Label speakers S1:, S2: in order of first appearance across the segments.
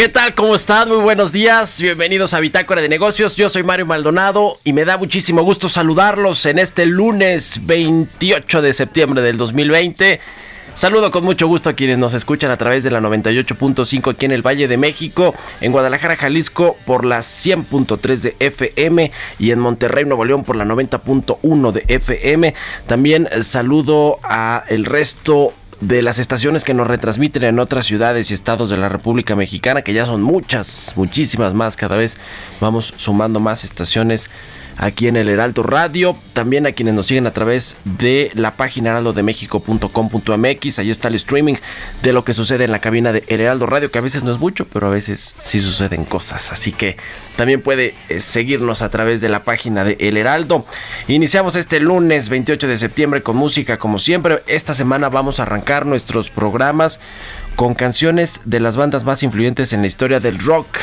S1: ¿Qué tal? ¿Cómo están? Muy buenos días. Bienvenidos a Bitácora de Negocios. Yo soy Mario Maldonado y me da muchísimo gusto saludarlos en este lunes 28 de septiembre del 2020. Saludo con mucho gusto a quienes nos escuchan a través de la 98.5 aquí en el Valle de México, en Guadalajara, Jalisco por la 100.3 de FM y en Monterrey, Nuevo León por la 90.1 de FM. También saludo a el resto de las estaciones que nos retransmiten en otras ciudades y estados de la República Mexicana, que ya son muchas, muchísimas más, cada vez vamos sumando más estaciones aquí en el Heraldo Radio, también a quienes nos siguen a través de la página heraldodemexico.com.mx, ahí está el streaming de lo que sucede en la cabina de El Heraldo Radio, que a veces no es mucho, pero a veces sí suceden cosas, así que también puede eh, seguirnos a través de la página de El Heraldo. Iniciamos este lunes 28 de septiembre con música como siempre, esta semana vamos a arrancar nuestros programas con canciones de las bandas más influyentes en la historia del rock,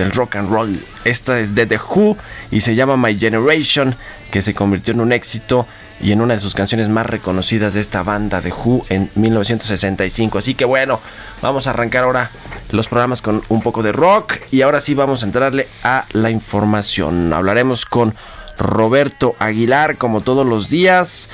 S1: del rock and roll. Esta es de The Who y se llama My Generation, que se convirtió en un éxito y en una de sus canciones más reconocidas de esta banda The Who en 1965. Así que bueno, vamos a arrancar ahora los programas con un poco de rock y ahora sí vamos a entrarle a la información. Hablaremos con Roberto Aguilar como todos los días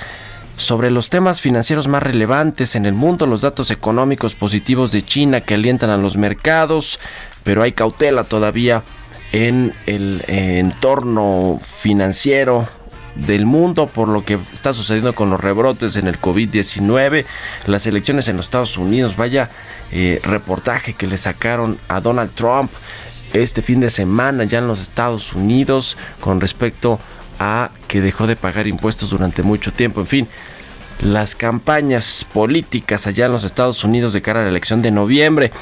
S1: sobre los temas financieros más relevantes en el mundo, los datos económicos positivos de China que alientan a los mercados, pero hay cautela todavía en el entorno financiero del mundo por lo que está sucediendo con los rebrotes en el COVID-19, las elecciones en los Estados Unidos, vaya eh, reportaje que le sacaron a Donald Trump este fin de semana ya en los Estados Unidos con respecto a que dejó de pagar impuestos durante mucho tiempo, en fin, las campañas políticas allá en los Estados Unidos de cara a la elección de noviembre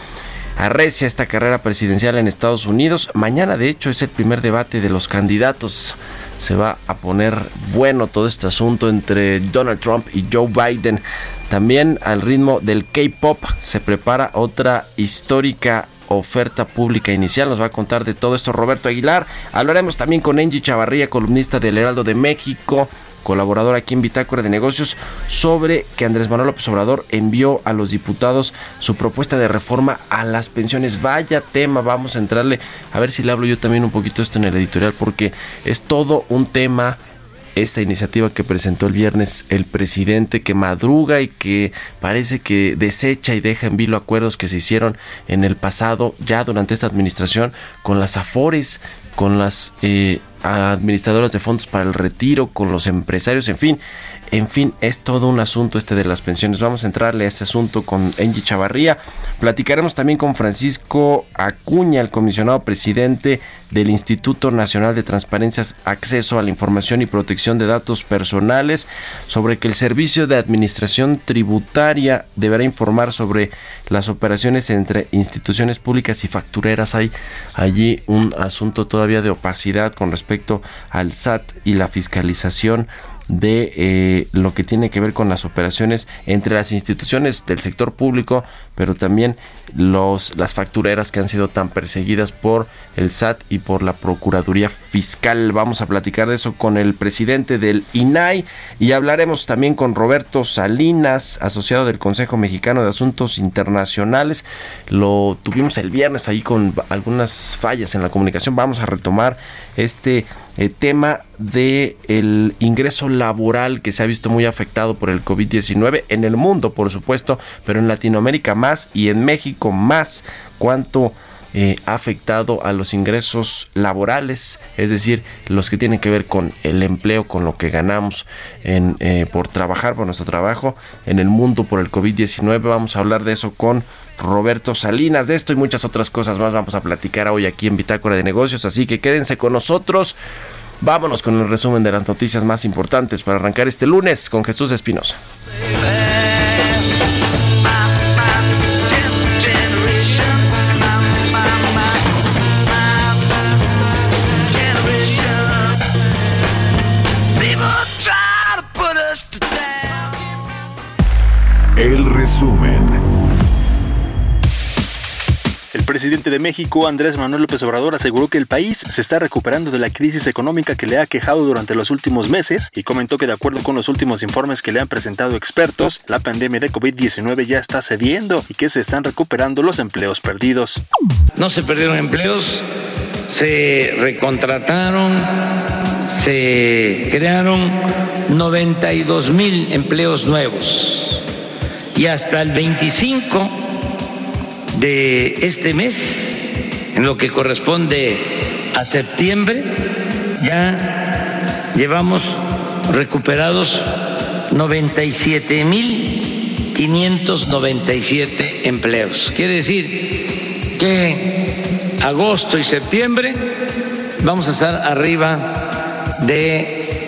S1: arrecia esta carrera presidencial en Estados Unidos. Mañana, de hecho, es el primer debate de los candidatos. Se va a poner bueno todo este asunto entre Donald Trump y Joe Biden. También al ritmo del K-Pop se prepara otra histórica oferta pública inicial. Nos va a contar de todo esto Roberto Aguilar. Hablaremos también con Angie Chavarría, columnista del Heraldo de México colaborador aquí en Bitácora de Negocios, sobre que Andrés Manuel López Obrador envió a los diputados su propuesta de reforma a las pensiones. Vaya tema, vamos a entrarle, a ver si le hablo yo también un poquito esto en el editorial, porque es todo un tema esta iniciativa que presentó el viernes el presidente que madruga y que parece que desecha y deja en vilo acuerdos que se hicieron en el pasado ya durante esta administración con las afores con las eh, administradoras de fondos para el retiro, con los empresarios, en fin, en fin, es todo un asunto este de las pensiones. Vamos a entrarle a este asunto con Angie Chavarría. Platicaremos también con Francisco Acuña, el comisionado presidente del Instituto Nacional de Transparencias, Acceso a la Información y Protección de Datos Personales, sobre que el Servicio de Administración Tributaria deberá informar sobre las operaciones entre instituciones públicas y factureras. Hay allí un asunto todavía de opacidad con respecto al SAT y la fiscalización de eh, lo que tiene que ver con las operaciones entre las instituciones del sector público, pero también los, las factureras que han sido tan perseguidas por el SAT y por la Procuraduría Fiscal. Vamos a platicar de eso con el presidente del INAI y hablaremos también con Roberto Salinas, asociado del Consejo Mexicano de Asuntos Internacionales. Lo tuvimos el viernes ahí con algunas fallas en la comunicación. Vamos a retomar este eh, tema de el ingreso laboral que se ha visto muy afectado por el COVID-19 en el mundo, por supuesto, pero en Latinoamérica más y en México más. ¿Cuánto eh, ha afectado a los ingresos laborales, es decir, los que tienen que ver con el empleo, con lo que ganamos eh, por trabajar, por nuestro trabajo en el mundo por el COVID-19. Vamos a hablar de eso con Roberto Salinas. De esto y muchas otras cosas más vamos a platicar hoy aquí en Bitácora de Negocios, así que quédense con nosotros. Vámonos con el resumen de las noticias más importantes para arrancar este lunes con Jesús Espinosa.
S2: Presidente de México, Andrés Manuel López Obrador, aseguró que el país se está recuperando de la crisis económica que le ha quejado durante los últimos meses y comentó que de acuerdo con los últimos informes que le han presentado expertos, la pandemia de COVID-19 ya está cediendo y que se están recuperando los empleos perdidos.
S3: No se perdieron empleos, se recontrataron, se crearon 92 mil empleos nuevos y hasta el 25 de este mes, en lo que corresponde a septiembre, ya llevamos recuperados 97 mil 597 empleos. Quiere decir que agosto y septiembre vamos a estar arriba de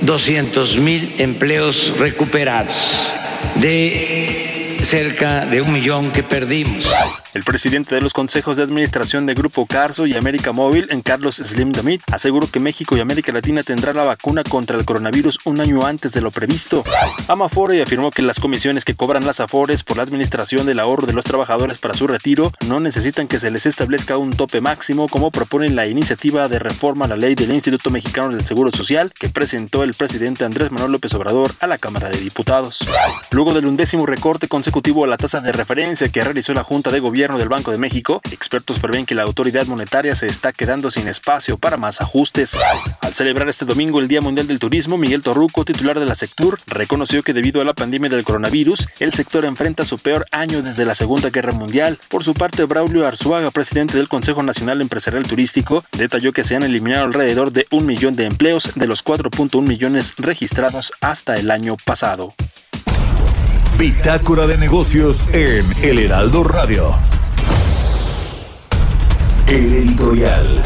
S3: 200 mil empleos recuperados de cerca de un millón que perdimos.
S2: El presidente de los consejos de administración de Grupo Carso y América Móvil, en Carlos Slim Damit, aseguró que México y América Latina tendrá la vacuna contra el coronavirus un año antes de lo previsto. Amafore afirmó que las comisiones que cobran las Afores por la administración del ahorro de los trabajadores para su retiro no necesitan que se les establezca un tope máximo como propone la iniciativa de reforma a la ley del Instituto Mexicano del Seguro Social que presentó el presidente Andrés Manuel López Obrador a la Cámara de Diputados. Luego del undécimo recorte consecutivo a la tasa de referencia que realizó la Junta de Gobierno del Banco de México, expertos prevén que la autoridad monetaria se está quedando sin espacio para más ajustes. Al celebrar este domingo el Día Mundial del Turismo, Miguel Torruco, titular de la Sectur, reconoció que debido a la pandemia del coronavirus, el sector enfrenta su peor año desde la Segunda Guerra Mundial. Por su parte, Braulio Arzuaga, presidente del Consejo Nacional Empresarial Turístico, detalló que se han eliminado alrededor de un millón de empleos de los 4.1 millones registrados hasta el año pasado.
S4: Bitácora de negocios en El Heraldo Radio. El editorial.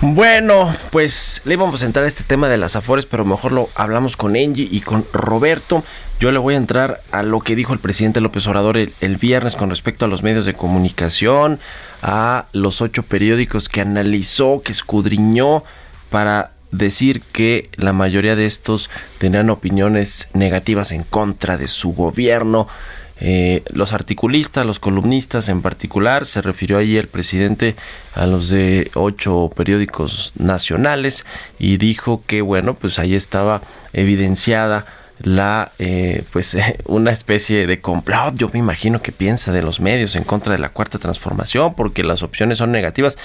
S1: Bueno, pues le íbamos a entrar este tema de las afores, pero mejor lo hablamos con Angie y con Roberto. Yo le voy a entrar a lo que dijo el presidente López Obrador el, viernes con respecto a los medios de comunicación, a los ocho periódicos que analizó, que escudriñó para decir que la mayoría de estos tenían opiniones negativas en contra de su gobierno. Eh, los articulistas, los columnistas en particular, se refirió allí el presidente a los de ocho periódicos nacionales y dijo que bueno, pues ahí estaba evidenciada la eh, pues una especie de complot yo me imagino que piensa de los medios en contra de la cuarta transformación porque las opciones son negativas.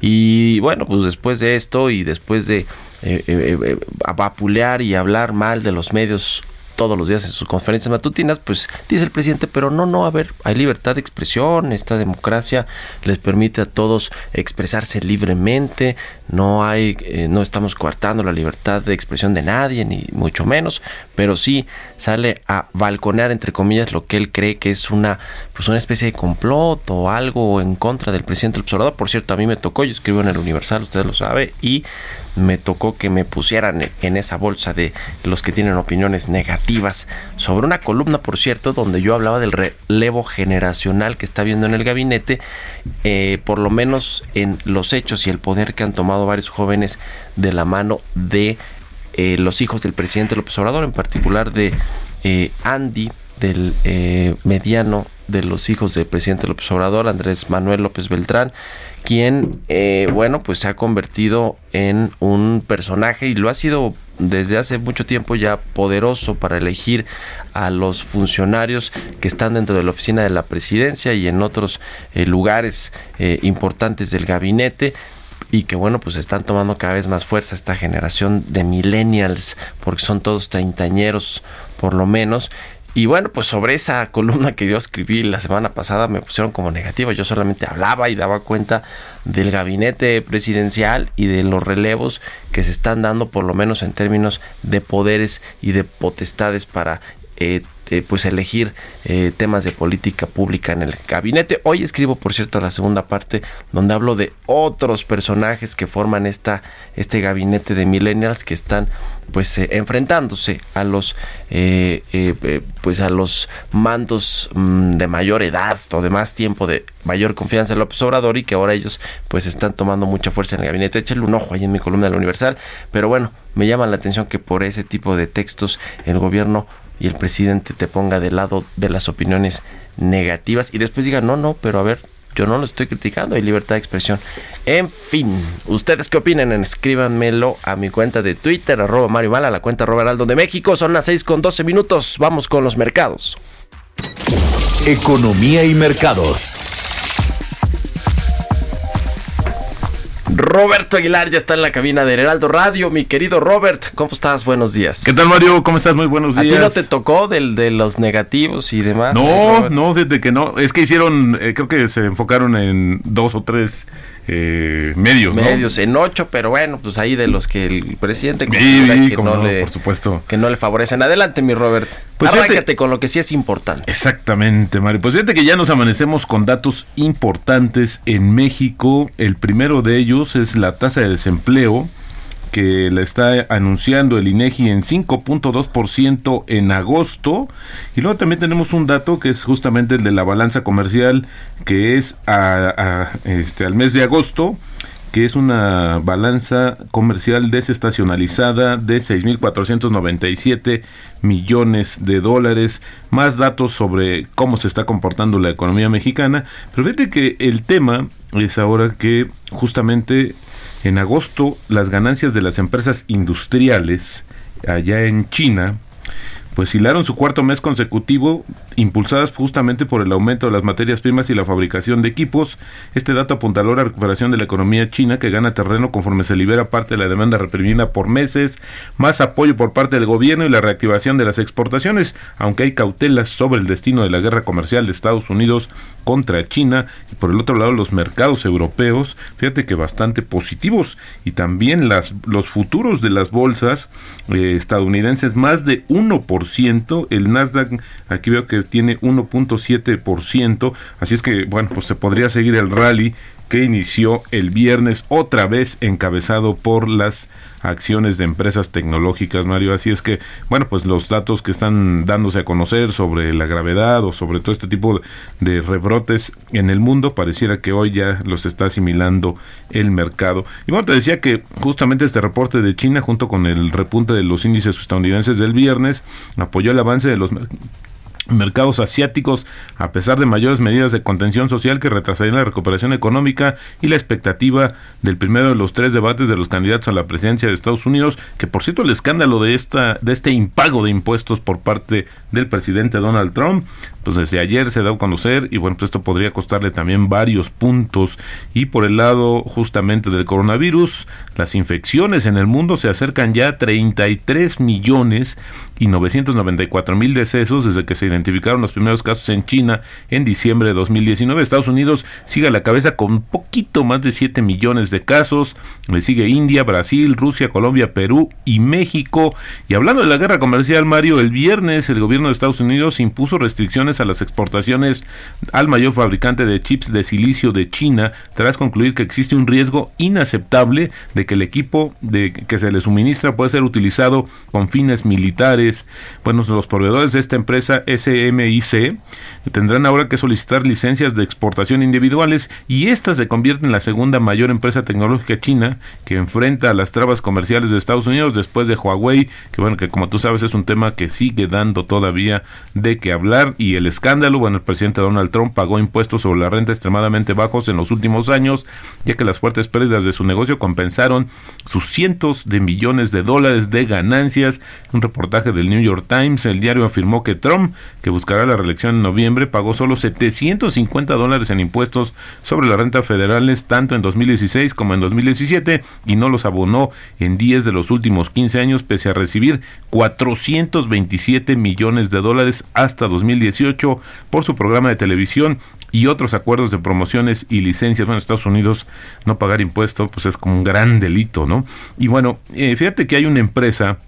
S1: Y bueno pues después de esto y después de eh, eh, eh, vapulear y hablar mal de los medios todos los días en sus conferencias matutinas, pues dice el presidente, pero no, no, a ver, hay libertad de expresión, esta democracia les permite a todos expresarse libremente, no hay, eh, no estamos coartando la libertad de expresión de nadie, ni mucho menos, pero sí sale a balconear, entre comillas, lo que él cree que es una, pues una especie de complot o algo en contra del presidente observador. Por cierto, a mí me tocó, yo escribo en el Universal, usted lo sabe, y me tocó que me pusieran en esa bolsa de los que tienen opiniones negativas sobre una columna, por cierto, donde yo hablaba del relevo generacional que está viendo en el gabinete, eh, por lo menos en los hechos y el poder que han tomado varios jóvenes de la mano de eh, los hijos del presidente López Obrador, en particular de eh, Andy, del mediano de los hijos del presidente López Obrador, Andrés Manuel López Beltrán, quien, bueno, pues se ha convertido en un personaje y lo ha sido desde hace mucho tiempo ya poderoso para elegir a los funcionarios que están dentro de la oficina de la presidencia y en otros eh, lugares eh, importantes del gabinete y que bueno pues están tomando cada vez más fuerza esta generación de millennials porque son todos treintañeros por lo menos y bueno, pues sobre esa columna que yo escribí la semana pasada me pusieron como negativa. Yo solamente hablaba y daba cuenta del gabinete presidencial y de los relevos que se están dando, por lo menos en términos de poderes y de potestades para eh, eh, pues elegir eh, temas de política pública en el gabinete. Hoy escribo, por cierto, la segunda parte donde hablo de otros personajes que forman esta, este gabinete de millennials que están pues eh, enfrentándose a los pues a los mandos mm, de mayor edad o de más tiempo de mayor confianza en López Obrador y que ahora ellos pues están tomando mucha fuerza en el gabinete. Échale un ojo ahí en mi columna de la Universal, pero bueno, me llama la atención que por ese tipo de textos el gobierno y el presidente te ponga del lado de las opiniones negativas y después diga, no, no, pero a ver, yo no lo estoy criticando, hay libertad de expresión. En fin, ¿ustedes qué opinan? Escríbanmelo a mi cuenta de Twitter, arroba Mario Mala, la cuenta Roberaldo de México. Son las 6 con 12 minutos. Vamos con los mercados.
S4: Economía y mercados.
S1: Roberto Aguilar ya está en la cabina de Heraldo Radio. Mi querido Robert, ¿cómo estás? Buenos días.
S5: ¿Qué tal, Mario? ¿Cómo estás? Muy buenos días.
S1: ¿A ti no te tocó del, de los negativos y demás?
S5: No, no, desde que no. Es que hicieron, eh, creo que se enfocaron en dos o tres eh, medios.
S1: Medios en ocho, pero bueno, pues ahí de los que el presidente
S5: que, no, le, por supuesto.
S1: que no le favorecen. Adelante, mi Robert. Pues Arráncate con lo que sí es importante.
S5: Exactamente, Mario. Pues fíjate que ya nos amanecemos con datos importantes en México. El primero de ellos es la tasa de desempleo que la está anunciando el INEGI en 5.2% en agosto. Y luego también tenemos un dato que es justamente el de la balanza comercial, que es este, al mes de agosto que es una balanza comercial desestacionalizada de 6.497 millones de dólares, más datos sobre cómo se está comportando la economía mexicana. Pero fíjate que el tema es ahora que justamente en agosto, las ganancias de las empresas industriales allá en China pues hilaron su cuarto mes consecutivo, impulsadas justamente por el aumento de las materias primas y la fabricación de equipos. Este dato apuntaló la recuperación de la economía china que gana terreno conforme se libera parte de la demanda reprimida por meses, más apoyo por parte del gobierno y la reactivación de las exportaciones, aunque hay cautelas sobre el destino de la guerra comercial de Estados Unidos contra China. Y por el otro lado los mercados europeos, fíjate que bastante positivos. Y también las, los futuros de las bolsas eh, estadounidenses más de 1%, el Nasdaq aquí veo que tiene 1.7%, así es que bueno, pues se podría seguir el rally que inició el viernes otra vez encabezado por las acciones de empresas tecnológicas, Mario. Así es que, bueno, pues los datos que están dándose a conocer sobre la gravedad o sobre todo este tipo de rebrotes en el mundo, pareciera que hoy ya los está asimilando el mercado. Y bueno, te decía que justamente este reporte de China, junto con el repunte de los índices estadounidenses del viernes, apoyó el avance de los mercados asiáticos a pesar de mayores medidas de contención social que retrasarían la recuperación económica y la expectativa del primero de los tres debates de los candidatos a la presidencia de Estados Unidos, que por cierto el escándalo de esta de este impago de impuestos por parte del presidente Donald Trump, pues desde ayer se da a conocer y bueno, pues esto podría costarle también varios puntos y por el lado justamente del coronavirus, las infecciones en el mundo se acercan ya a 33 millones y 994 mil decesos desde que se identificaron los primeros casos en China en diciembre de 2019. Estados Unidos sigue a la cabeza con poquito más de 7 millones de casos. Le sigue India, Brasil, Rusia, Colombia, Perú y México. Y hablando de la guerra comercial, Mario, el viernes el gobierno de Estados Unidos impuso restricciones a las exportaciones al mayor fabricante de chips de silicio de China tras concluir que existe un riesgo inaceptable de que el equipo de que se le suministra puede ser utilizado con fines militares. Bueno, los proveedores de esta empresa SMIC tendrán ahora que solicitar licencias de exportación individuales y esta se convierte en la segunda mayor empresa tecnológica china que enfrenta a las trabas comerciales de Estados Unidos después de Huawei, que bueno, que como tú sabes es un tema que sigue dando todavía de qué hablar y el escándalo, bueno, el presidente Donald Trump pagó impuestos sobre la renta extremadamente bajos en los últimos años, ya que las fuertes pérdidas de su negocio compensaron sus cientos de millones de dólares de ganancias. Un reportaje del New York Times, el diario afirmó que Trump, que buscará la reelección en noviembre, pagó solo 750 dólares en impuestos sobre la renta federales tanto en 2016 como en 2017 y no los abonó en 10 de los últimos 15 años pese a recibir 427 millones de dólares hasta 2018 por su programa de televisión y otros acuerdos de promociones y licencias. Bueno, en Estados Unidos no pagar impuestos pues es como un gran delito, ¿no? Y bueno, eh, fíjate que hay una empresa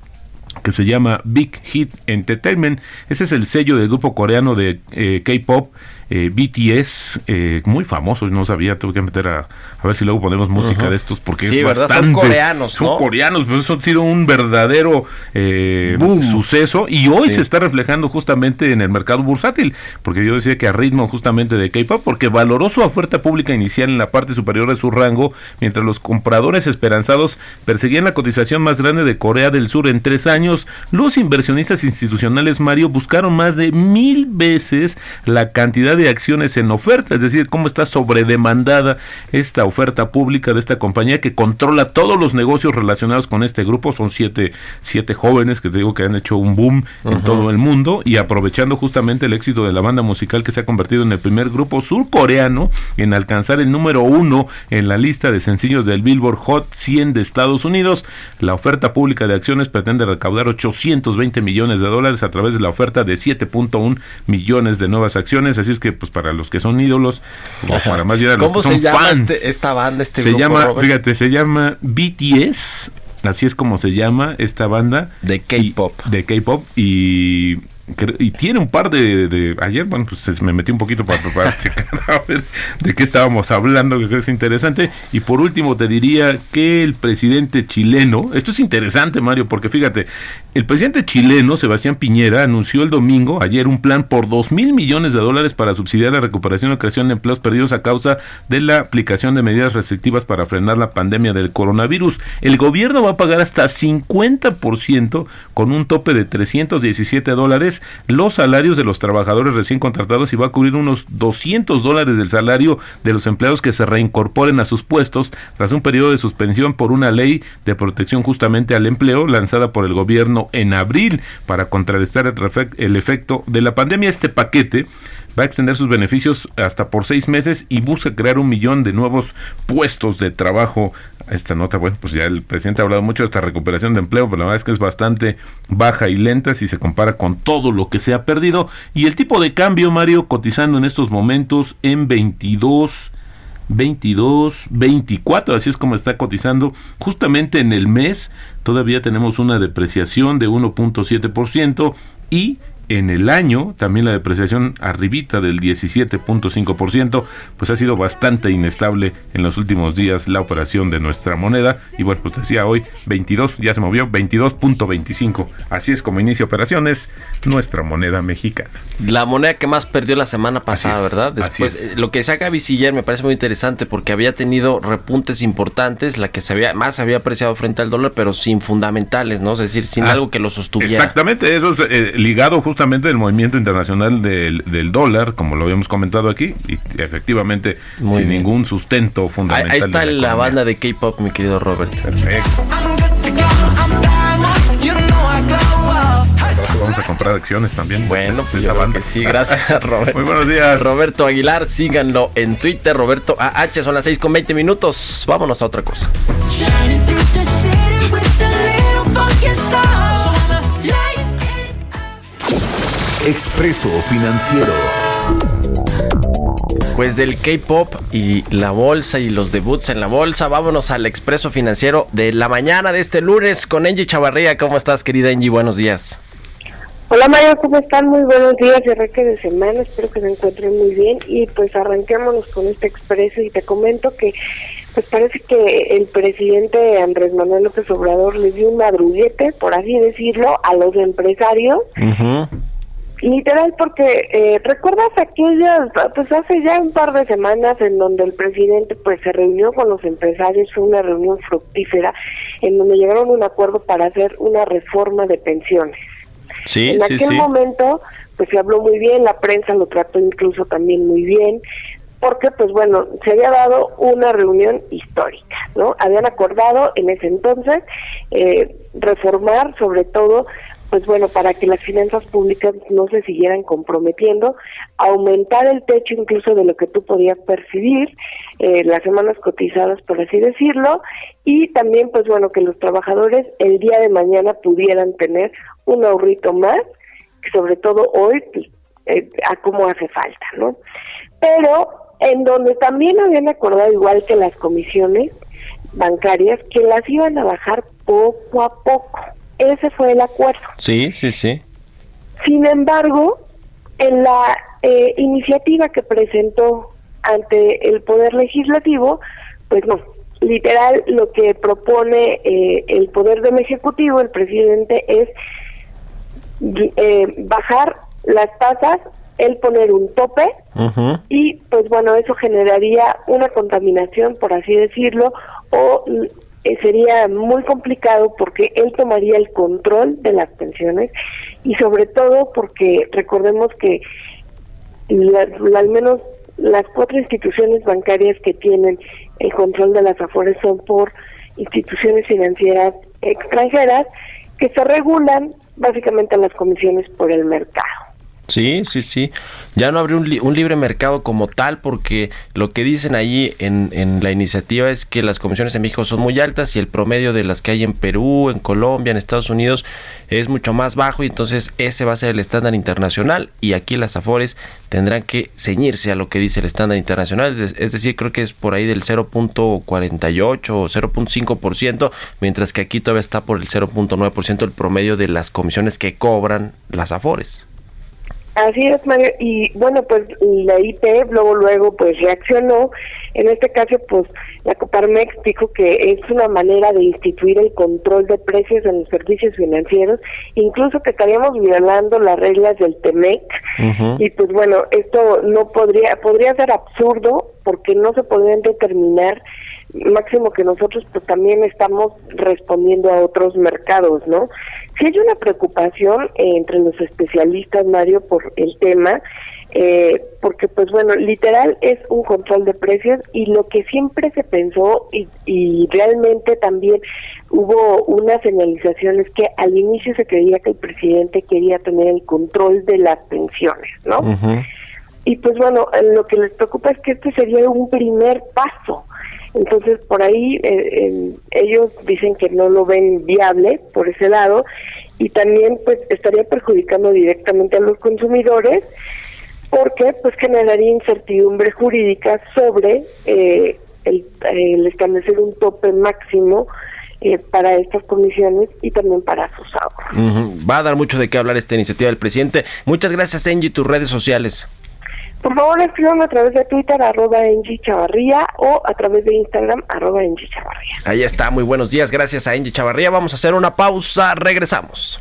S5: que se llama Big Hit Entertainment. Ese es el sello del grupo coreano de eh, K-Pop. Eh, BTS, eh, muy famoso, no sabía, tuve que meter a, a ver si luego ponemos música de estos porque
S1: Sí,
S5: es
S1: ¿verdad? Son
S5: bastante.
S1: coreanos,
S5: Son
S1: ¿no?
S5: coreanos, pero eso ha sido un verdadero eh, suceso y hoy
S1: Sí.
S5: se está reflejando justamente en el mercado bursátil, porque yo decía que a ritmo justamente de K-pop, porque valoró su oferta pública inicial en la parte superior de su rango, mientras los compradores esperanzados perseguían la cotización más grande de Corea del Sur en tres años, los inversionistas institucionales, Mario, buscaron más de mil veces la cantidad de acciones en oferta, es decir, cómo está sobredemandada esta oferta pública de esta compañía que controla todos los negocios relacionados con este grupo. Son siete, siete jóvenes que te digo que han hecho un boom en todo el mundo y aprovechando justamente el éxito de la banda musical que se ha convertido en el primer grupo surcoreano en alcanzar el número uno en la lista de sencillos del Billboard Hot 100 de Estados Unidos. La oferta pública de acciones pretende recaudar 820 millones de dólares a través de la oferta de 7.1 millones de nuevas acciones. Así es que, pues, para los que son ídolos, o para más bien a los
S1: ¿Cómo
S5: que son
S1: se llama
S5: fans,
S1: este- esta banda, este
S5: se
S1: grupo,
S5: llama,
S1: Robert?
S5: fíjate, se llama BTS. Así es como se llama esta banda
S1: De K-pop.
S5: de K-pop y y tiene un par de, de- ayer bueno pues me metí un poquito para, para checar a ver de qué estábamos hablando que creo que es interesante. Y por último te diría que el presidente chileno esto es interesante Mario porque fíjate el presidente chileno Sebastián Piñera anunció el domingo ayer un plan por dos mil millones de dólares para subsidiar la recuperación y creación de empleos perdidos a causa de la aplicación de medidas restrictivas para frenar la pandemia del coronavirus. El gobierno va a pagar hasta 50% con un tope de 317 dólares los salarios de los trabajadores recién contratados y va a cubrir unos 200 dólares del salario de los empleados que se reincorporen a sus puestos tras un periodo de suspensión por una ley de protección justamente al empleo lanzada por el gobierno en abril para contrarrestar el, el efecto de la pandemia. Este paquete va a extender sus beneficios hasta por seis meses y busca crear un millón de nuevos puestos de trabajo. Esta nota, bueno, pues ya el presidente ha hablado mucho de esta recuperación de empleo, pero la verdad es que es bastante baja y lenta si se compara con todo lo que se ha perdido. Y el tipo de cambio, Mario, cotizando en estos momentos en 22. 22, 24, así es como está cotizando. Justamente en el mes todavía tenemos una depreciación de 1.7% y en el año también la depreciación arribita del 17.5%, pues ha sido bastante inestable en los últimos días la operación de nuestra moneda y bueno, pues decía hoy 22, ya se movió 22.25. Así es como inicia operaciones nuestra moneda mexicana.
S1: La moneda que más perdió la semana pasada,
S5: es,
S1: ¿verdad? Después,
S5: es.
S1: eh, lo que saca Viciller me parece muy interesante porque había tenido repuntes importantes, la que se había más se había apreciado frente al dólar, pero sin fundamentales, ¿no? Es decir, sin
S5: Ah,
S1: algo que lo sostuviera.
S5: Exactamente, eso es eh, ligado justamente del movimiento internacional del, del dólar, como lo habíamos comentado aquí, y efectivamente
S1: Muy
S5: sin
S1: bien.
S5: ningún sustento fundamental.
S1: ahí está la banda de K-pop, mi querido Robert.
S5: Perfecto. Vamos a comprar acciones también.
S1: Bueno, pues
S5: esta
S1: creo
S5: banda.
S1: que sí, gracias Robert.
S5: Muy buenos días.
S1: Roberto Aguilar, síganlo en Twitter, Roberto AH, son las 6 con 20 minutos. Vámonos a otra cosa.
S4: Expreso Financiero.
S1: Pues del K-pop y la bolsa y los debuts en la bolsa, vámonos al expreso financiero de la mañana de este lunes con Angie Chavarría. ¿Cómo estás, querida Angie? Buenos días.
S6: Hola Mario, ¿cómo están? Muy buenos días arranque de semana, espero que se encuentren muy bien y pues arranquémonos con este expreso y te comento que pues parece que el presidente Andrés Manuel López Obrador le dio un madruguete, por así decirlo, a los empresarios Literal, porque eh, recuerdas aquellas, pues hace ya un par de semanas en donde el presidente pues se reunió con los empresarios, fue una reunión fructífera en donde llegaron a un acuerdo para hacer una reforma de pensiones.
S1: Sí,
S6: en aquel momento pues se habló muy bien, la prensa lo trató incluso también muy bien, porque pues bueno, se había dado una reunión histórica, ¿no? Habían acordado en ese entonces eh, reformar sobre todo pues bueno, para que las finanzas públicas no se siguieran comprometiendo, aumentar el techo incluso de lo que tú podías percibir, eh, las semanas cotizadas, por así decirlo, y también, pues bueno, que los trabajadores el día de mañana pudieran tener un ahorrito más, sobre todo hoy, pues, eh, a cómo hace falta, ¿no? Pero en donde también habían acordado, igual que las comisiones bancarias, que las iban a bajar poco a poco ese fue el acuerdo.
S1: Sí, sí, sí.
S6: Sin embargo, en la eh, iniciativa que presentó ante el Poder Legislativo, pues no, literal lo que propone eh, el Poder del Ejecutivo, el presidente, es eh, bajar las tasas, el poner un tope y pues bueno, eso generaría una contaminación, por así decirlo, o eh, sería muy complicado porque él tomaría el control de las pensiones y sobre todo porque recordemos que al menos las cuatro instituciones bancarias que tienen el control de las afores son por instituciones financieras extranjeras que se regulan básicamente las comisiones por el mercado.
S1: Sí, sí, sí. Ya no habría un, libre mercado como tal porque lo que dicen ahí en, en, la iniciativa es que las comisiones en México son muy altas y el promedio de las que hay en Perú, en Colombia, en Estados Unidos es mucho más bajo y entonces ese va a ser el estándar internacional y aquí las AFORES tendrán que ceñirse a lo que dice el estándar internacional, es, es decir, creo que es por ahí del 0.48 o 0.5%, mientras que aquí todavía está por el 0.9% el promedio de las comisiones que cobran las AFORES.
S6: Así es, Mario. Y bueno, pues la IPE luego, luego, pues reaccionó. En este caso, pues la Coparmex dijo que es una manera de instituir el control de precios en los servicios financieros, incluso que estaríamos violando las reglas del TEMEC. Y pues bueno, esto no podría, podría ser absurdo porque no se podrían determinar máximo que nosotros pues también estamos respondiendo a otros mercados, ¿no? Si hay una preocupación eh, entre los especialistas, Mario, por el tema, eh, porque pues bueno, literal es un control de precios y lo que siempre se pensó y, y realmente también hubo una señalización es que al inicio se creía que el presidente quería tener el control de las pensiones, ¿no? Y pues bueno, lo que les preocupa es que este sería un primer paso. Entonces, por ahí eh, ellos dicen que no lo ven viable por ese lado y también pues estaría perjudicando directamente a los consumidores porque pues generaría incertidumbre jurídica sobre eh, el, establecer un tope máximo eh, para estas comisiones y también para sus ahorros.
S1: Va a dar mucho de qué hablar esta iniciativa del presidente. Muchas gracias, Angie, tus redes sociales.
S6: Por favor, escriban a través de Twitter, arroba Engie Chavarría, o a través de Instagram, arroba.
S1: Ahí está, muy buenos días, gracias a Engie Chavarría. Vamos a hacer una pausa, regresamos.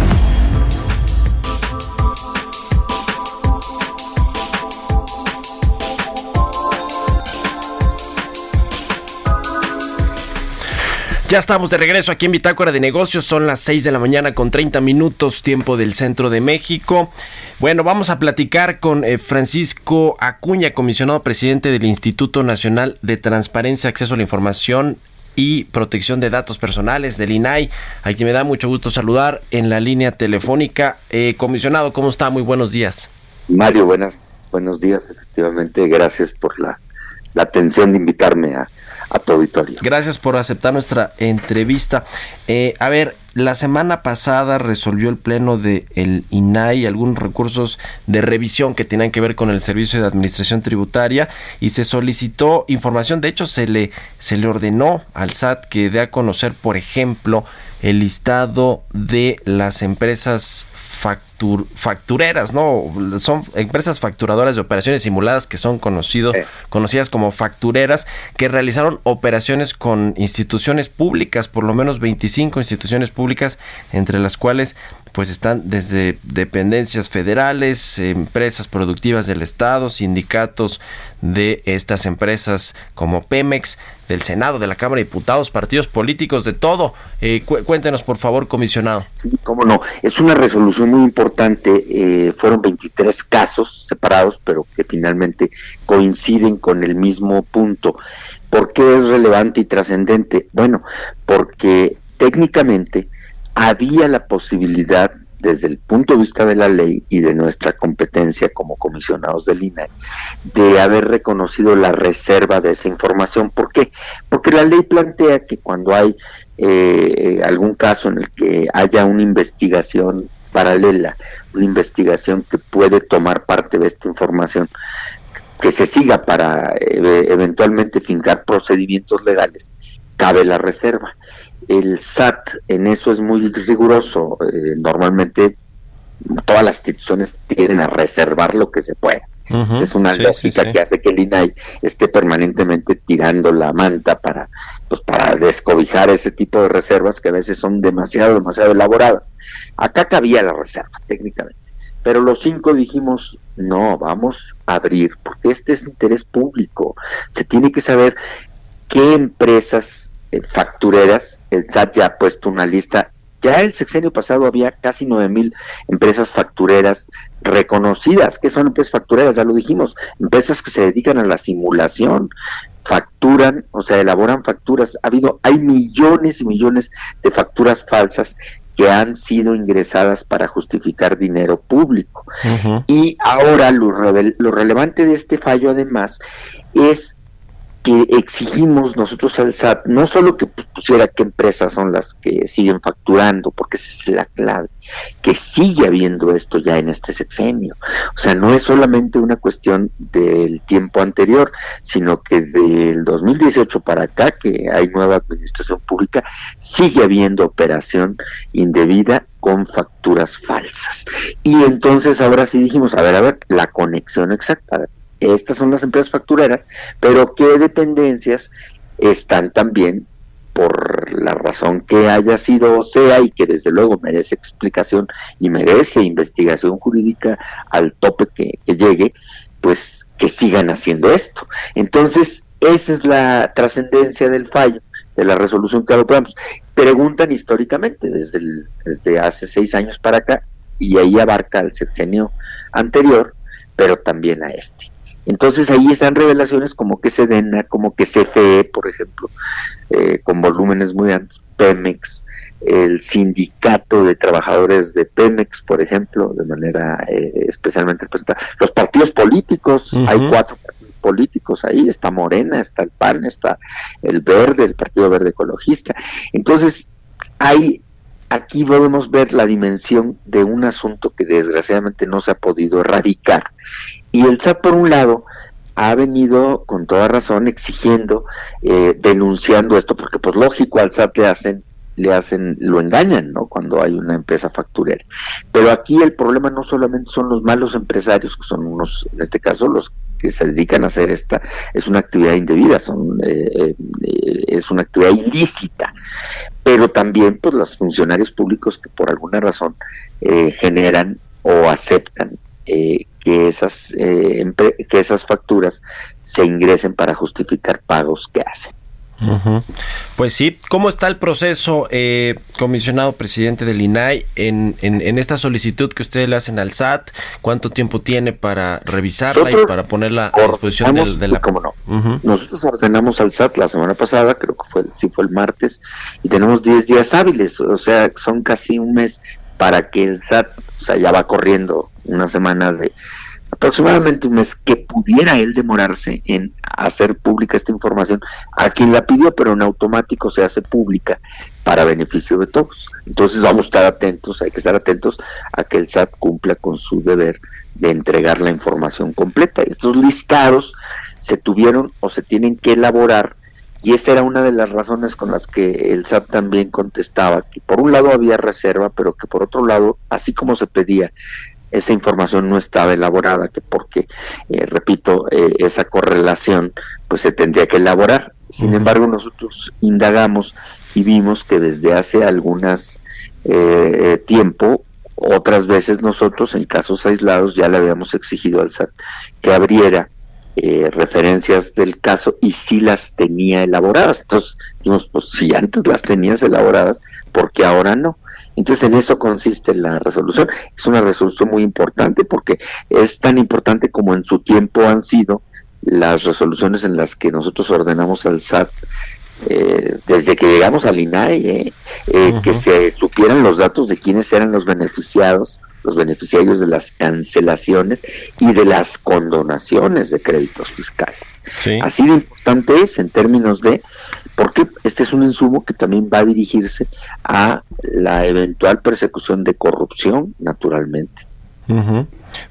S1: Ya estamos de regreso aquí en Bitácora de Negocios. Son las 6 de la mañana con 30 minutos, tiempo del centro de México. Bueno, vamos a platicar con eh, Francisco Acuña, comisionado presidente del Instituto Nacional de Transparencia, Acceso a la Información y Protección de Datos Personales del INAI, a quien me da mucho gusto saludar en la línea telefónica. Eh, comisionado, ¿cómo está? Muy buenos días.
S7: Mario, buenas, buenos días, efectivamente. Gracias por la, la atención de invitarme a, a.
S1: Gracias por aceptar nuestra entrevista. Eh, a ver, la semana pasada resolvió el pleno de el INAI algunos recursos de revisión que tenían que ver con el servicio de administración tributaria y se solicitó información. De hecho, se le se le ordenó al SAT que dé a conocer, por ejemplo, el listado de las empresas factur, factureras, ¿no? Son empresas facturadoras de operaciones simuladas que son conocidos, conocidas como factureras, que realizaron operaciones con instituciones públicas, por lo menos 25 instituciones públicas, entre las cuales pues están desde dependencias federales, empresas productivas del Estado, sindicatos de estas empresas como Pemex, del Senado, de la Cámara de Diputados, partidos políticos, de todo. Eh, cuéntenos, por favor, comisionado.
S7: Sí, cómo no. Es una resolución muy importante. Eh, fueron 23 casos separados, pero que finalmente coinciden con el mismo punto. ¿Por qué es relevante y trascendente? Bueno, porque técnicamente había la posibilidad desde el punto de vista de la ley y de nuestra competencia como comisionados del INAI, de haber reconocido la reserva de esa información. ¿Por qué? Porque la ley plantea que cuando hay eh, algún caso en el que haya una investigación paralela, una investigación que puede tomar parte de esta información, que se siga para eh, eventualmente fincar procedimientos legales, cabe la reserva el SAT en eso es muy riguroso. Eh, normalmente todas las instituciones tienen a reservar lo que se puede. es una lógica que hace que el INAI esté permanentemente tirando la manta para, pues, para descobijar ese tipo de reservas que a veces son demasiado, demasiado elaboradas. Acá cabía la reserva, técnicamente. Pero los cinco dijimos, no, vamos a abrir, porque este es interés público. Se tiene que saber qué empresas eh, factureras, el SAT ya ha puesto una lista. Ya el sexenio pasado había casi nueve mil empresas factureras reconocidas. que son empresas factureras? Ya lo dijimos. Empresas que se dedican a la simulación, facturan, o sea, elaboran facturas. Ha habido, hay millones y millones de facturas falsas que han sido ingresadas para justificar dinero público. Y ahora lo, lo relevante de este fallo además es que exigimos nosotros al SAT no solo que pusiera qué empresas son las que siguen facturando, porque esa es la clave, que sigue habiendo esto ya en este sexenio. O sea, no es solamente una cuestión del tiempo anterior, sino que del 2018 para acá, que hay nueva administración pública, sigue habiendo operación indebida con facturas falsas. Y entonces ahora sí dijimos, a ver, a ver, la conexión exacta estas son las empresas factureras, pero qué dependencias están también por la razón que haya sido o sea y que desde luego merece explicación y merece investigación jurídica al tope que, llegue, pues que sigan haciendo esto. Entonces, esa es la trascendencia del fallo, de la resolución que adoptamos. Preguntan históricamente, desde, desde hace seis años para acá, y ahí abarca el sexenio anterior, pero también a este. Entonces ahí están revelaciones como que Sedena, como que CFE, por ejemplo, eh, con volúmenes muy altos, Pemex, el sindicato de trabajadores de Pemex, por ejemplo, de manera eh, especialmente representada, los partidos políticos, hay cuatro partidos políticos ahí, está Morena, está el PAN, está el Verde, el Partido Verde Ecologista. Entonces, hay aquí podemos ver la dimensión de un asunto que desgraciadamente no se ha podido erradicar y el SAT, por un lado, ha venido con toda razón exigiendo, eh, denunciando esto, porque pues lógico al SAT le hacen, le hacen, lo engañan, ¿no? Cuando hay una empresa facturera. Pero aquí el problema no solamente son los malos empresarios, que son unos, en este caso, los que se dedican a hacer esta, es una actividad indebida, son, eh, eh, es una actividad ilícita, pero también pues los funcionarios públicos que por alguna razón generan o aceptan eh, que esas eh, que esas facturas se ingresen para justificar pagos que hacen.
S1: Pues sí, ¿cómo está el proceso, eh, comisionado presidente del INAI, en, en, en esta solicitud que ustedes le hacen al SAT? ¿Cuánto tiempo tiene para revisarla y para ponerla a disposición del, de la...
S7: cómo no.
S1: Ujú.
S7: Nosotros ordenamos al SAT la semana pasada, creo que fue, sí fue el martes, y tenemos 10 días hábiles, o sea, son casi un mes para que el SAT, o sea, ya va corriendo una semana de aproximadamente un mes que pudiera él demorarse en hacer pública esta información a quien la pidió, pero en automático se hace pública para beneficio de todos. Entonces vamos a estar atentos, hay que estar atentos a que el SAT cumpla con su deber de entregar la información completa. Estos listados se tuvieron o se tienen que elaborar y esa era una de las razones con las que el SAT también contestaba que por un lado había reserva, pero que por otro lado, así como se pedía, esa información no estaba elaborada, que porque, eh, repito, eh, esa correlación pues se tendría que elaborar. Sin embargo, nosotros indagamos y vimos que desde hace algunas eh, tiempo, otras veces nosotros en casos aislados ya le habíamos exigido al SAT que abriera eh, referencias del caso y si las tenía elaboradas. Entonces, dijimos, pues si antes las tenías elaboradas, ¿por qué ahora no? Entonces, en eso consiste la resolución. Es una resolución muy importante porque es tan importante como en su tiempo han sido las resoluciones en las que nosotros ordenamos al SAT eh, desde que llegamos al INAI, eh, eh, que se supieran los datos de quiénes eran los beneficiados, los beneficiarios de las cancelaciones y de las condonaciones de créditos fiscales.
S1: Sí.
S7: Así de importante es en términos de, porque este es un insumo que también va a dirigirse a la eventual persecución de corrupción, naturalmente.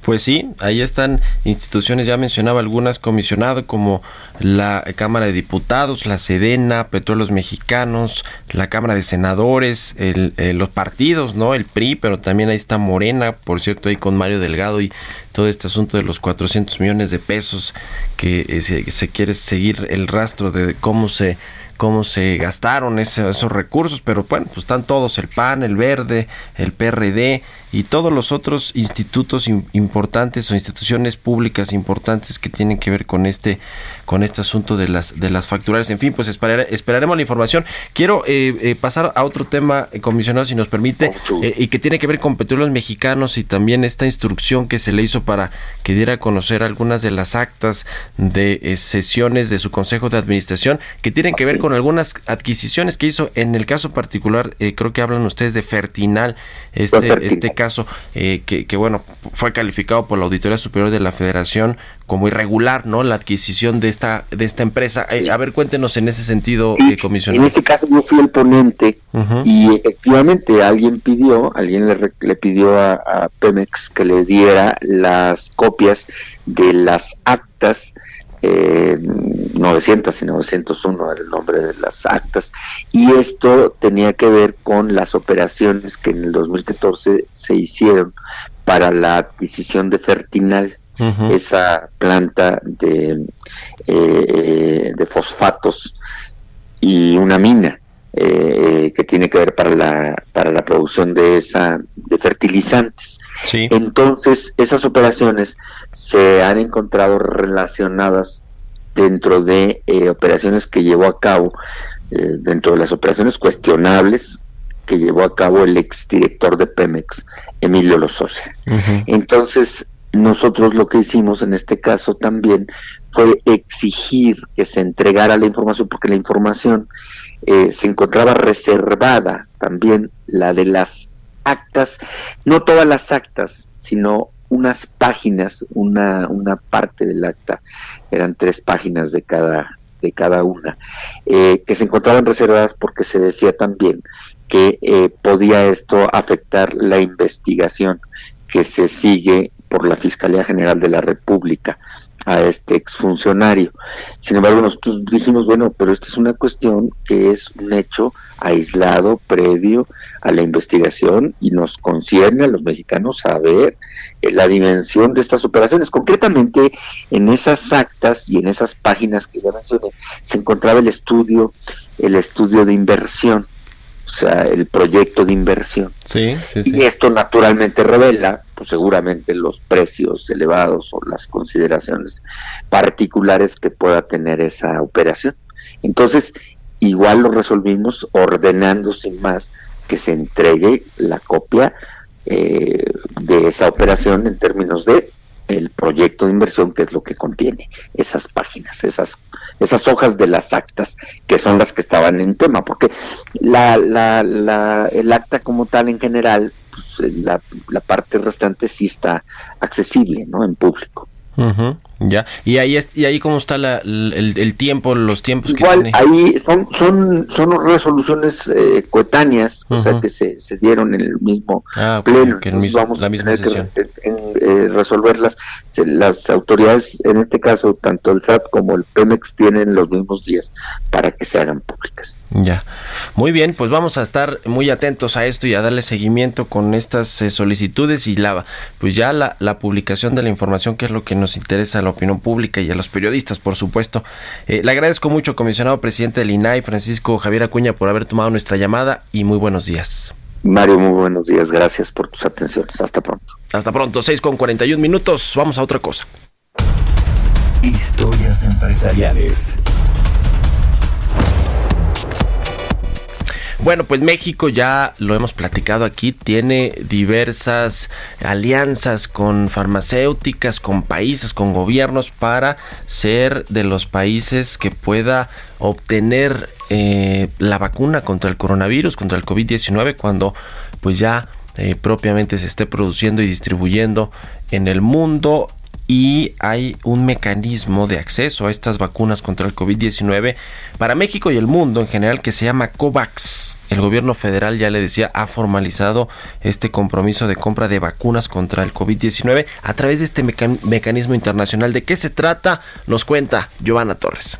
S1: Pues sí, ahí están instituciones, ya mencionaba algunas, comisionado como la Cámara de Diputados, la Sedena, Petróleos Mexicanos, la Cámara de Senadores, el, eh, los partidos, ¿no? El PRI, pero también ahí está Morena, por cierto, ahí con Mario Delgado y todo este asunto de los 400 millones de pesos que eh, se quiere seguir el rastro de cómo se cómo se gastaron esos recursos, pero bueno, pues están todos, el PAN, el Verde, el PRD y todos los otros institutos im- importantes o instituciones públicas importantes que tienen que ver con este con este asunto de las de las facturales. En fin, pues esperare- esperaremos la información. Quiero eh, eh, pasar a otro tema, eh, comisionado, si nos permite, eh, y que tiene que ver con petróleos mexicanos y también esta instrucción que se le hizo para que diera a conocer algunas de las actas de eh, sesiones de su consejo de administración que tienen que ver con algunas adquisiciones que hizo. En el caso particular, eh, creo que hablan ustedes de Fertinal, este,
S7: Fertinal.
S1: este caso eh, que, que, bueno, fue calificado por la Auditoría Superior de la Federación como irregular, ¿no? La adquisición de esta de esta empresa. Eh, a ver, cuéntenos en ese sentido, eh,
S7: En
S1: comisionado.
S7: ese caso yo fui el ponente y efectivamente alguien pidió, alguien le, le pidió a, a Pemex que le diera las copias de las actas eh, 900 y 901 era el nombre de las actas y esto tenía que ver con las operaciones que en el 2014 se hicieron para la adquisición de Fertinal esa planta de, eh, de fosfatos y una mina eh, que tiene que ver para la para la producción de esa de fertilizantes
S1: Sí.
S7: entonces esas operaciones se han encontrado relacionadas dentro de eh, operaciones que llevó a cabo eh, dentro de las operaciones cuestionables que llevó a cabo el exdirector de Pemex Emilio Lozoya
S1: Ujú.
S7: entonces, nosotros lo que hicimos en este caso también fue exigir que se entregara la información, porque la información eh, se encontraba reservada también, la de las actas, no todas las actas, sino unas páginas, una, una parte del acta, eran tres páginas de cada, de cada una, eh, que se encontraban reservadas porque se decía también que eh, podía esto afectar la investigación que se sigue por la Fiscalía General de la República a este exfuncionario. Sin embargo, nosotros dijimos, bueno, pero esta es una cuestión que es un hecho aislado, previo a la investigación y nos concierne a los mexicanos saber eh, la dimensión de estas operaciones. Concretamente, en esas actas y en esas páginas que ya mencioné, se encontraba el estudio, el estudio de inversión, o sea, el proyecto de inversión.
S1: Sí, sí,
S7: Y
S1: sí.
S7: esto naturalmente revela, pues seguramente los precios elevados o las consideraciones particulares que pueda tener esa operación. Entonces, igual lo resolvimos ordenando sin más que se entregue la copia eh, de esa operación en términos de el proyecto de inversión que es lo que contiene esas páginas, esas esas hojas de las actas que son las que estaban en tema, porque la, la, la, el acta como tal en general, pues, la, la parte restante sí está accesible, ¿no? En público.
S1: Ujú, ya. Y ahí es, y ahí cómo está la, el, el tiempo, los tiempos que
S7: Igual
S1: tiene.
S7: ahí son son son resoluciones eh, coetáneas, o sea que se, se dieron en el mismo
S1: Ah,
S7: pleno,
S1: que el mismo-
S7: vamos
S1: la
S7: a
S1: misma
S7: tener que
S1: sesión.
S7: en- en, eh, resolverlas. Las autoridades, en este caso, tanto el SAT como el Pemex tienen los mismos días para que se hagan públicas.
S1: Ya. Muy bien, pues vamos a estar muy atentos a esto y a darle seguimiento con estas eh, solicitudes y la pues ya la, la publicación de la información que es lo que nos interesa a la opinión pública y a los periodistas, por supuesto. Eh, le agradezco mucho, comisionado presidente del INAI, Francisco Javier Acuña, por haber tomado nuestra llamada y muy buenos días.
S7: Mario, muy buenos días, gracias por tus atenciones. Hasta pronto.
S1: Hasta pronto, 6 con 41 minutos. Vamos a otra cosa.
S4: Historias empresariales.
S1: Bueno, pues México ya lo hemos platicado aquí, tiene diversas alianzas con farmacéuticas, con países, con gobiernos para ser de los países que pueda obtener eh, la vacuna contra el coronavirus, contra el COVID-19, cuando pues ya eh, propiamente se esté produciendo y distribuyendo en el mundo y hay un mecanismo de acceso a estas vacunas contra el COVID-19 para México y el mundo en general que se llama COVAX. El gobierno federal, ya le decía, ha formalizado este compromiso de compra de vacunas contra el COVID-19 a través de este meca- mecanismo internacional. ¿De qué se trata? Nos cuenta Giovanna Torres.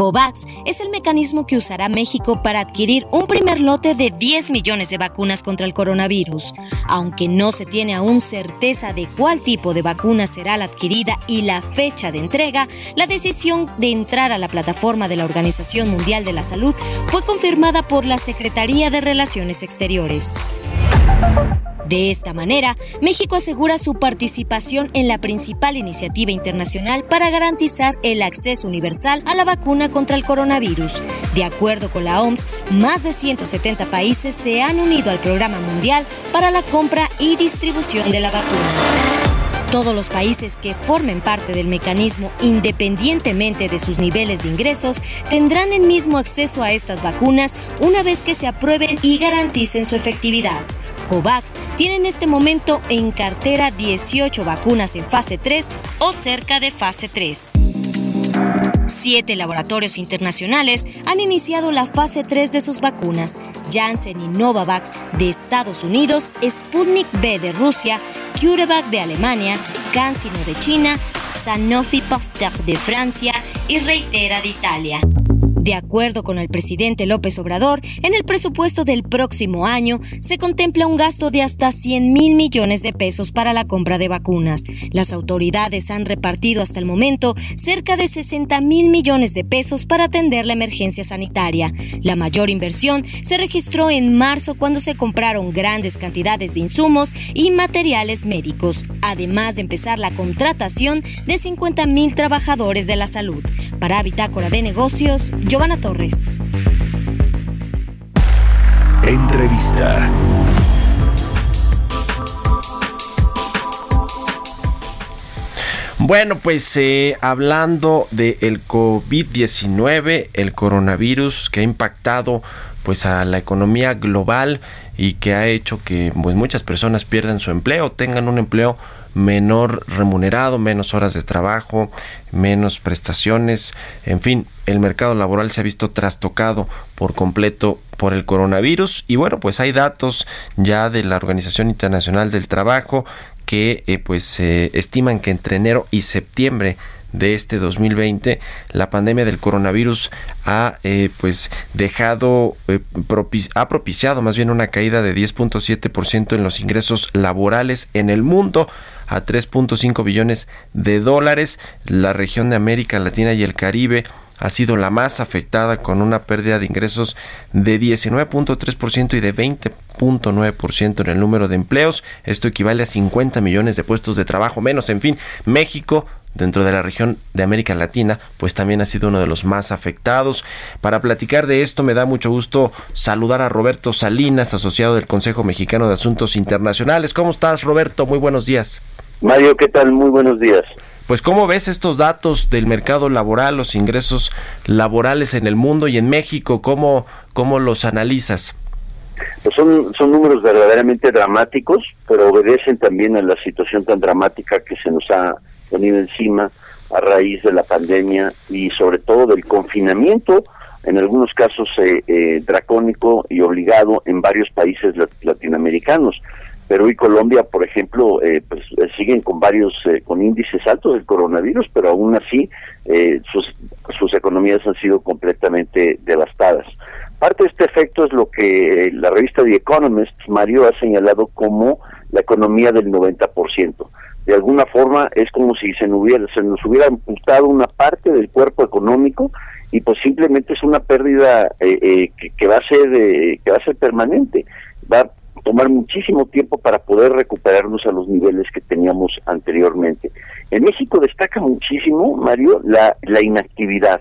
S8: COVAX es el mecanismo que usará México para adquirir un primer lote de 10 millones de vacunas contra el coronavirus. Aunque no se tiene aún certeza de cuál tipo de vacuna será la adquirida y la fecha de entrega, la decisión de entrar a la plataforma de la Organización Mundial de la Salud fue confirmada por la Secretaría de Relaciones Exteriores. De esta manera, México asegura su participación en la principal iniciativa internacional para garantizar el acceso universal a la vacuna contra el coronavirus. De acuerdo con la OMS, más de 170 países se han unido al programa mundial para la compra y distribución de la vacuna. Todos los países que formen parte del mecanismo, independientemente de sus niveles de ingresos, tendrán el mismo acceso a estas vacunas una vez que se aprueben y garanticen su efectividad. COVAX tiene en este momento en cartera 18 vacunas en fase 3 o cerca de fase 3. Siete laboratorios internacionales han iniciado la fase 3 de sus vacunas. Janssen y Novavax de Estados Unidos, Sputnik V de Rusia, CureVac de Alemania, CanSino de China, Sanofi Pasteur de Francia y Reitera de Italia. De acuerdo con el presidente López Obrador, en el presupuesto del próximo año se contempla un gasto de hasta 100 mil millones de pesos para la compra de vacunas. Las autoridades han repartido hasta el momento cerca de 60 mil millones de pesos para atender la emergencia sanitaria. La mayor inversión se registró en marzo cuando se compraron grandes cantidades de insumos y materiales médicos, además de empezar la contratación de 50 mil trabajadores de la salud. Para Bitácora de Negocios, Giovanna Torres.
S4: Entrevista.
S1: Bueno, pues eh, hablando del COVID-19, el coronavirus que ha impactado pues a la economía global y que ha hecho que pues, muchas personas pierdan su empleo, tengan un empleo menor remunerado, menos horas de trabajo, menos prestaciones, en fin, el mercado laboral se ha visto trastocado por completo por el coronavirus. Y bueno, pues hay datos ya de la Organización Internacional del Trabajo que eh, pues estiman que entre enero y septiembre de este 2020 la pandemia del coronavirus ha eh, pues dejado eh, ha propiciado más bien una caída de 10.7% en los ingresos laborales en el mundo a 3.5 billones de dólares la región de América Latina y el Caribe ha sido la más afectada con una pérdida de ingresos de 19.3% y de 20.9% en el número de empleos. Esto equivale a 50 millones de puestos de trabajo menos. En fin, México dentro de la región de América Latina, pues también ha sido uno de los más afectados. Para platicar de esto me da mucho gusto saludar a Roberto Salinas, asociado del Consejo Mexicano de Asuntos Internacionales. ¿Cómo estás, Roberto? Muy buenos días.
S9: Mario, ¿qué tal? Muy buenos días.
S1: Pues cómo ves estos datos del mercado laboral, los ingresos laborales en el mundo y en México, cómo, cómo los analizas?
S9: Pues son, son números verdaderamente dramáticos, pero obedecen también a la situación tan dramática que se nos ha venido encima a raíz de la pandemia y sobre todo del confinamiento, en algunos casos eh, eh, dracónico y obligado en varios países latinoamericanos. Perú y Colombia, por ejemplo, eh, pues siguen con varios, con índices altos del coronavirus, pero aún así sus, sus economías han sido completamente devastadas. Parte de este efecto es lo que la revista The Economist, Mario, ha señalado como la economía del 90%. De alguna forma es como si se nos hubiera, se nos hubiera amputado una parte del cuerpo económico y pues simplemente es una pérdida eh, eh, que, va a ser eh, que va a ser permanente. Va tomar muchísimo tiempo para poder recuperarnos a los niveles que teníamos anteriormente. En México destaca muchísimo, Mario, la, la inactividad.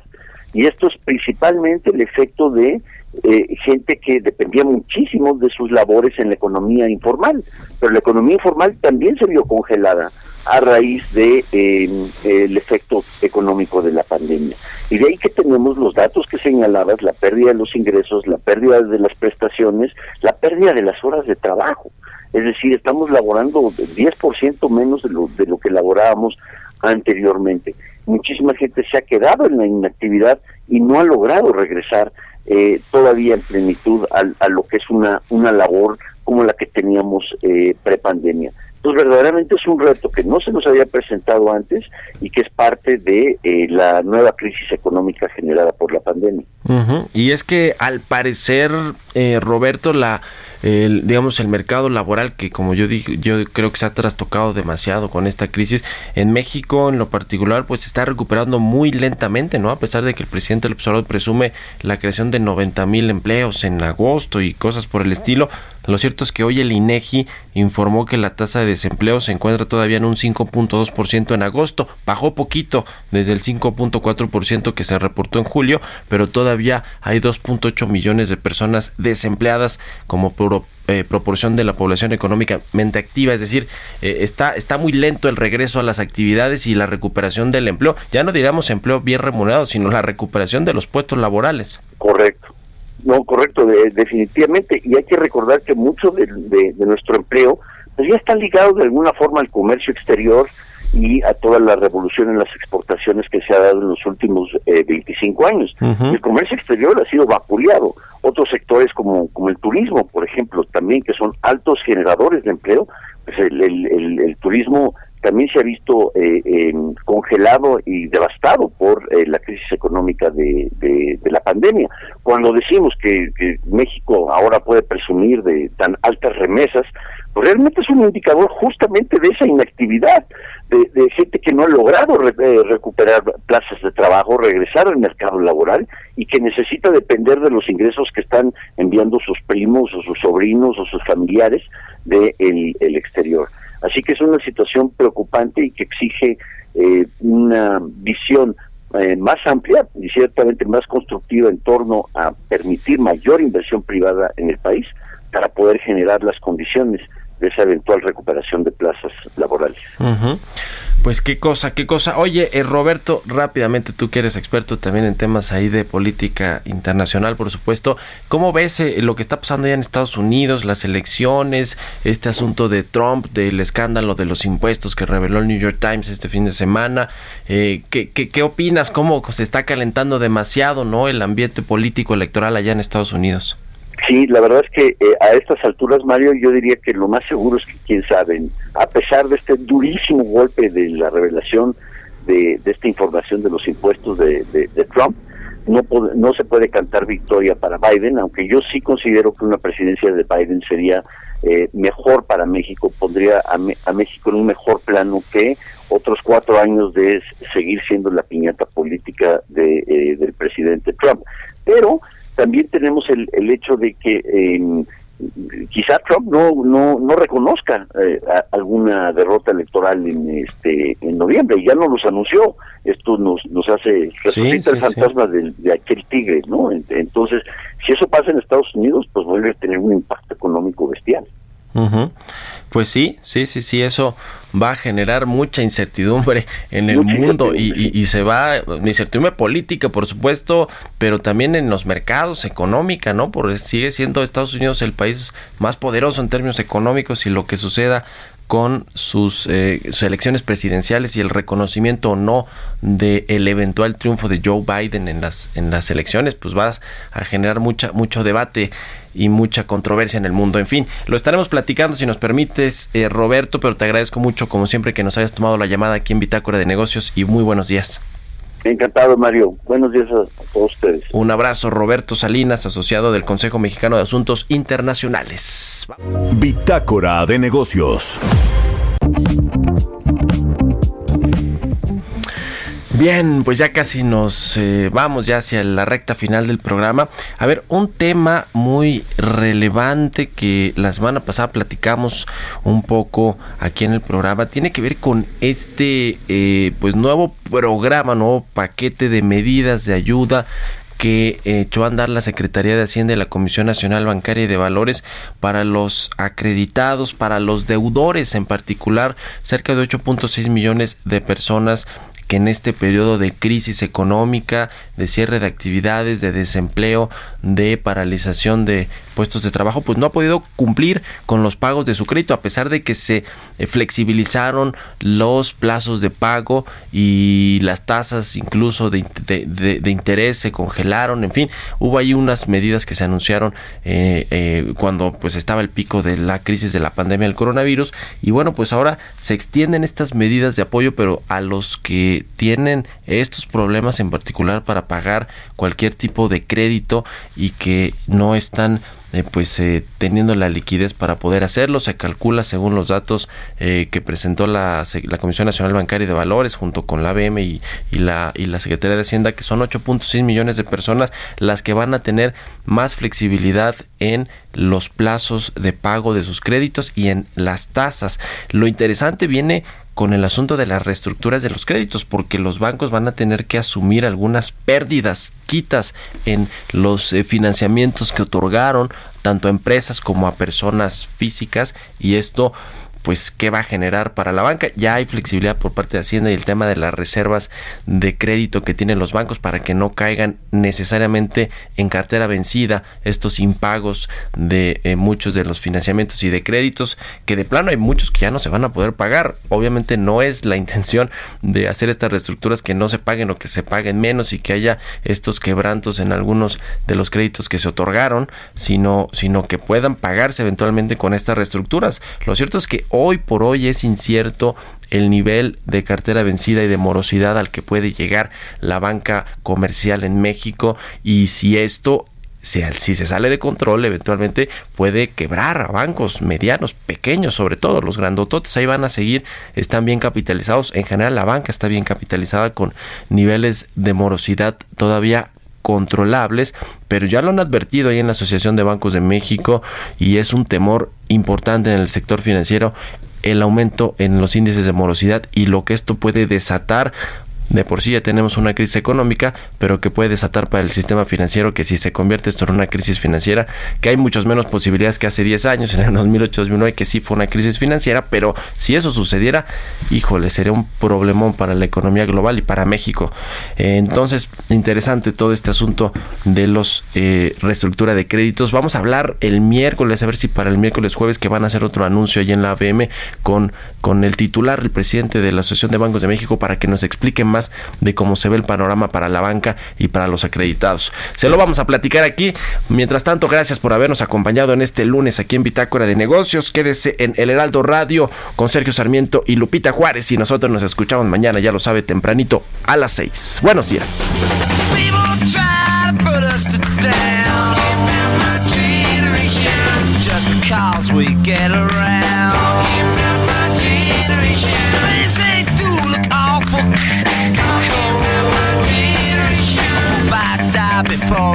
S9: Y esto es principalmente el efecto de eh, gente que dependía muchísimo de sus labores en la economía informal, pero la economía informal también se vio congelada a raíz de em, el efecto económico de la pandemia. Y de ahí que tenemos los datos que señalabas, la pérdida de los ingresos, la pérdida de las prestaciones, la pérdida de las horas de trabajo. Es decir, estamos laborando 10% menos de lo, de lo que laborábamos anteriormente. Muchísima gente se ha quedado en la inactividad y no ha logrado regresar eh, todavía en plenitud a, lo que es una, una labor como la que teníamos eh, prepandemia. Entonces, verdaderamente es un reto que no se nos había presentado antes y que es parte de eh, la nueva crisis económica generada por la pandemia.
S1: Y es que, al parecer, eh, Roberto, la el, digamos el mercado laboral que como yo dije yo creo que se ha trastocado demasiado con esta crisis en México en lo particular pues está recuperando muy lentamente no a pesar de que el presidente Observador presume la creación de 90 mil empleos en agosto y cosas por el estilo lo cierto es que hoy el INEGI informó que la tasa de desempleo se encuentra todavía en un 5.2% en agosto, bajó poquito desde el 5.4% que se reportó en julio, pero todavía hay 2.8 millones de personas desempleadas como eh, proporción de la población económicamente activa, es decir, eh, está, está muy lento el regreso a las actividades y la recuperación del empleo, ya no diríamos empleo bien remunerado, sino la recuperación de los puestos laborales.
S9: Correcto. No, correcto, definitivamente. Y hay que recordar que mucho de, nuestro empleo pues ya está ligado de alguna forma al comercio exterior y a toda la revolución en las exportaciones que se ha dado en los últimos 25 eh, años. El comercio exterior ha sido vapuleado. Otros sectores como, como el turismo, por ejemplo, también que son altos generadores de empleo, pues el, el, el turismo también se ha visto eh, congelado y devastado por eh, la crisis económica de, la pandemia. Cuando decimos que, México ahora puede presumir de tan altas remesas, pues realmente es un indicador justamente de esa inactividad, de, gente que no ha logrado eh, recuperar plazas de trabajo, regresar al mercado laboral y que necesita depender de los ingresos que están enviando sus primos o sus sobrinos o sus familiares del de el exterior. Así que es una situación preocupante y que exige eh, una visión eh, más amplia y ciertamente más constructiva en torno a permitir mayor inversión privada en el país para poder generar las condiciones de esa eventual recuperación de plazas laborales.
S1: Pues qué cosa, qué cosa. Oye, eh, Roberto, rápidamente, tú que eres experto también en temas ahí de política internacional, por supuesto, ¿cómo ves eh, lo que está pasando ya en Estados Unidos, las elecciones, este asunto de Trump, del escándalo de los impuestos que reveló el New York Times este fin de semana? Eh, ¿qué, qué, qué opinas? ¿Cómo se está calentando demasiado, no, el ambiente político electoral allá en Estados Unidos?
S9: Sí, la verdad es que eh, a estas alturas, Mario, yo diría que lo más seguro es que, quién sabe, a pesar de este durísimo golpe de la revelación de, esta información de los impuestos de, Trump, no, no se puede cantar victoria para Biden, aunque yo sí considero que una presidencia de Biden sería eh, mejor para México, pondría a, México en un mejor plano que otros cuatro años de seguir siendo la piñata política de, eh, del presidente Trump. Pero también tenemos el, el hecho de que quizá Trump no no no reconozca eh, a- alguna derrota electoral en este en noviembre y ya no los anunció. Esto nos nos hace resucita
S1: sí,
S9: el fantasma del- de, aquel tigre no Ent- entonces si eso pasa en Estados Unidos pues vuelve a tener un impacto económico bestial
S1: Ujú. Pues sí, sí, sí, sí, eso va a generar mucha incertidumbre en el
S9: Mucha
S1: mundo y, y- y se va, incertidumbre política, por supuesto, pero también en los mercados, económica, ¿no? Porque sigue siendo Estados Unidos el país más poderoso en términos económicos y lo que suceda con sus, eh, sus elecciones presidenciales y el reconocimiento o no de el eventual triunfo de Joe Biden en las en las elecciones pues va a generar mucha mucho debate y mucha controversia en el mundo. En fin lo estaremos platicando si nos permites eh, Roberto pero te agradezco mucho como siempre que nos hayas tomado la llamada aquí en Bitácora de Negocios y muy buenos días
S9: encantado Mario. Buenos días a, a todos ustedes.
S1: Un abrazo Roberto Salinas asociado del Consejo Mexicano de Asuntos Internacionales.
S4: Bitácora de negocios.
S1: Bien, pues ya casi nos eh, vamos ya hacia la recta final del programa. A ver, un tema muy relevante que la semana pasada platicamos un poco aquí en el programa tiene que ver con este eh, pues nuevo programa, nuevo paquete de medidas de ayuda que eh, echó a andar la Secretaría de Hacienda y la Comisión Nacional Bancaria y de Valores para los acreditados, para los deudores en particular, cerca de 8.6 millones de personas que en este periodo de crisis económica, de cierre de actividades, de desempleo, de paralización de puestos de trabajo, pues no ha podido cumplir con los pagos de su crédito, a pesar de que se eh, flexibilizaron los plazos de pago y las tasas incluso de, de- interés se congelaron, en fin, hubo ahí unas medidas que se anunciaron eh, eh, cuando pues estaba el pico de la crisis de la pandemia del coronavirus y bueno, pues ahora se extienden estas medidas de apoyo, pero a los que tienen estos problemas en particular para pagar cualquier tipo de crédito y que no están eh, pues eh, teniendo la liquidez para poder hacerlo. Se calcula según los datos eh, que presentó la, Comisión Nacional Bancaria de Valores junto con la ABM y la, y la Secretaría de Hacienda que son 8.6 millones de personas las que van a tener más flexibilidad en los plazos de pago de sus créditos y en las tasas. Lo interesante viene con el asunto de las reestructuras de los créditos, porque los bancos van a tener que asumir algunas pérdidas, quitas en los eh, financiamientos que otorgaron tanto a empresas como a personas físicas y esto pues qué va a generar para la banca. Ya hay flexibilidad por parte de Hacienda y el tema de las reservas de crédito que tienen los bancos para que no caigan necesariamente en cartera vencida estos impagos de eh, muchos de los financiamientos y de créditos que de plano hay muchos que ya no se van a poder pagar. Obviamente no es la intención de hacer estas reestructuras que no se paguen o que se paguen menos y que haya estos quebrantos en algunos de los créditos que se otorgaron, sino, sino que puedan pagarse eventualmente con estas reestructuras. Lo cierto es que hoy por hoy es incierto el nivel de cartera vencida y de morosidad al que puede llegar la banca comercial en México y si esto si, si se sale de control, eventualmente puede quebrar a bancos medianos, pequeños, sobre todo los grandototes, ahí van a seguir, están bien capitalizados. En general, la banca está bien capitalizada con niveles de morosidad todavía pero ya lo han advertido ahí en la Asociación de Bancos de México y es un temor importante en el sector financiero el aumento en los índices de morosidad y lo que esto puede desatar de por sí ya tenemos una crisis económica, pero que puede desatar para el sistema financiero que si se convierte esto en una crisis financiera, que hay muchas menos posibilidades que hace 10 años, en el 2008-2009, que sí fue una crisis financiera, pero si eso sucediera, híjole, sería un problemón para la economía global y para México. Eh, entonces, interesante todo este asunto de los eh, reestructura de créditos. Vamos a hablar el miércoles, a ver si para el miércoles jueves que van a hacer otro anuncio allí en la ABM con, con el titular, el presidente de la Asociación de Bancos de México, para que nos explique más de cómo se ve el panorama para la banca y para los acreditados. Se lo vamos a platicar aquí. Mientras tanto, gracias por habernos acompañado en este lunes aquí en Bitácora de Negocios. Quédese en El Heraldo Radio con Sergio Sarmiento y Lupita Juárez y nosotros nos escuchamos mañana, ya lo sabe, tempranito a las 6. Buenos días.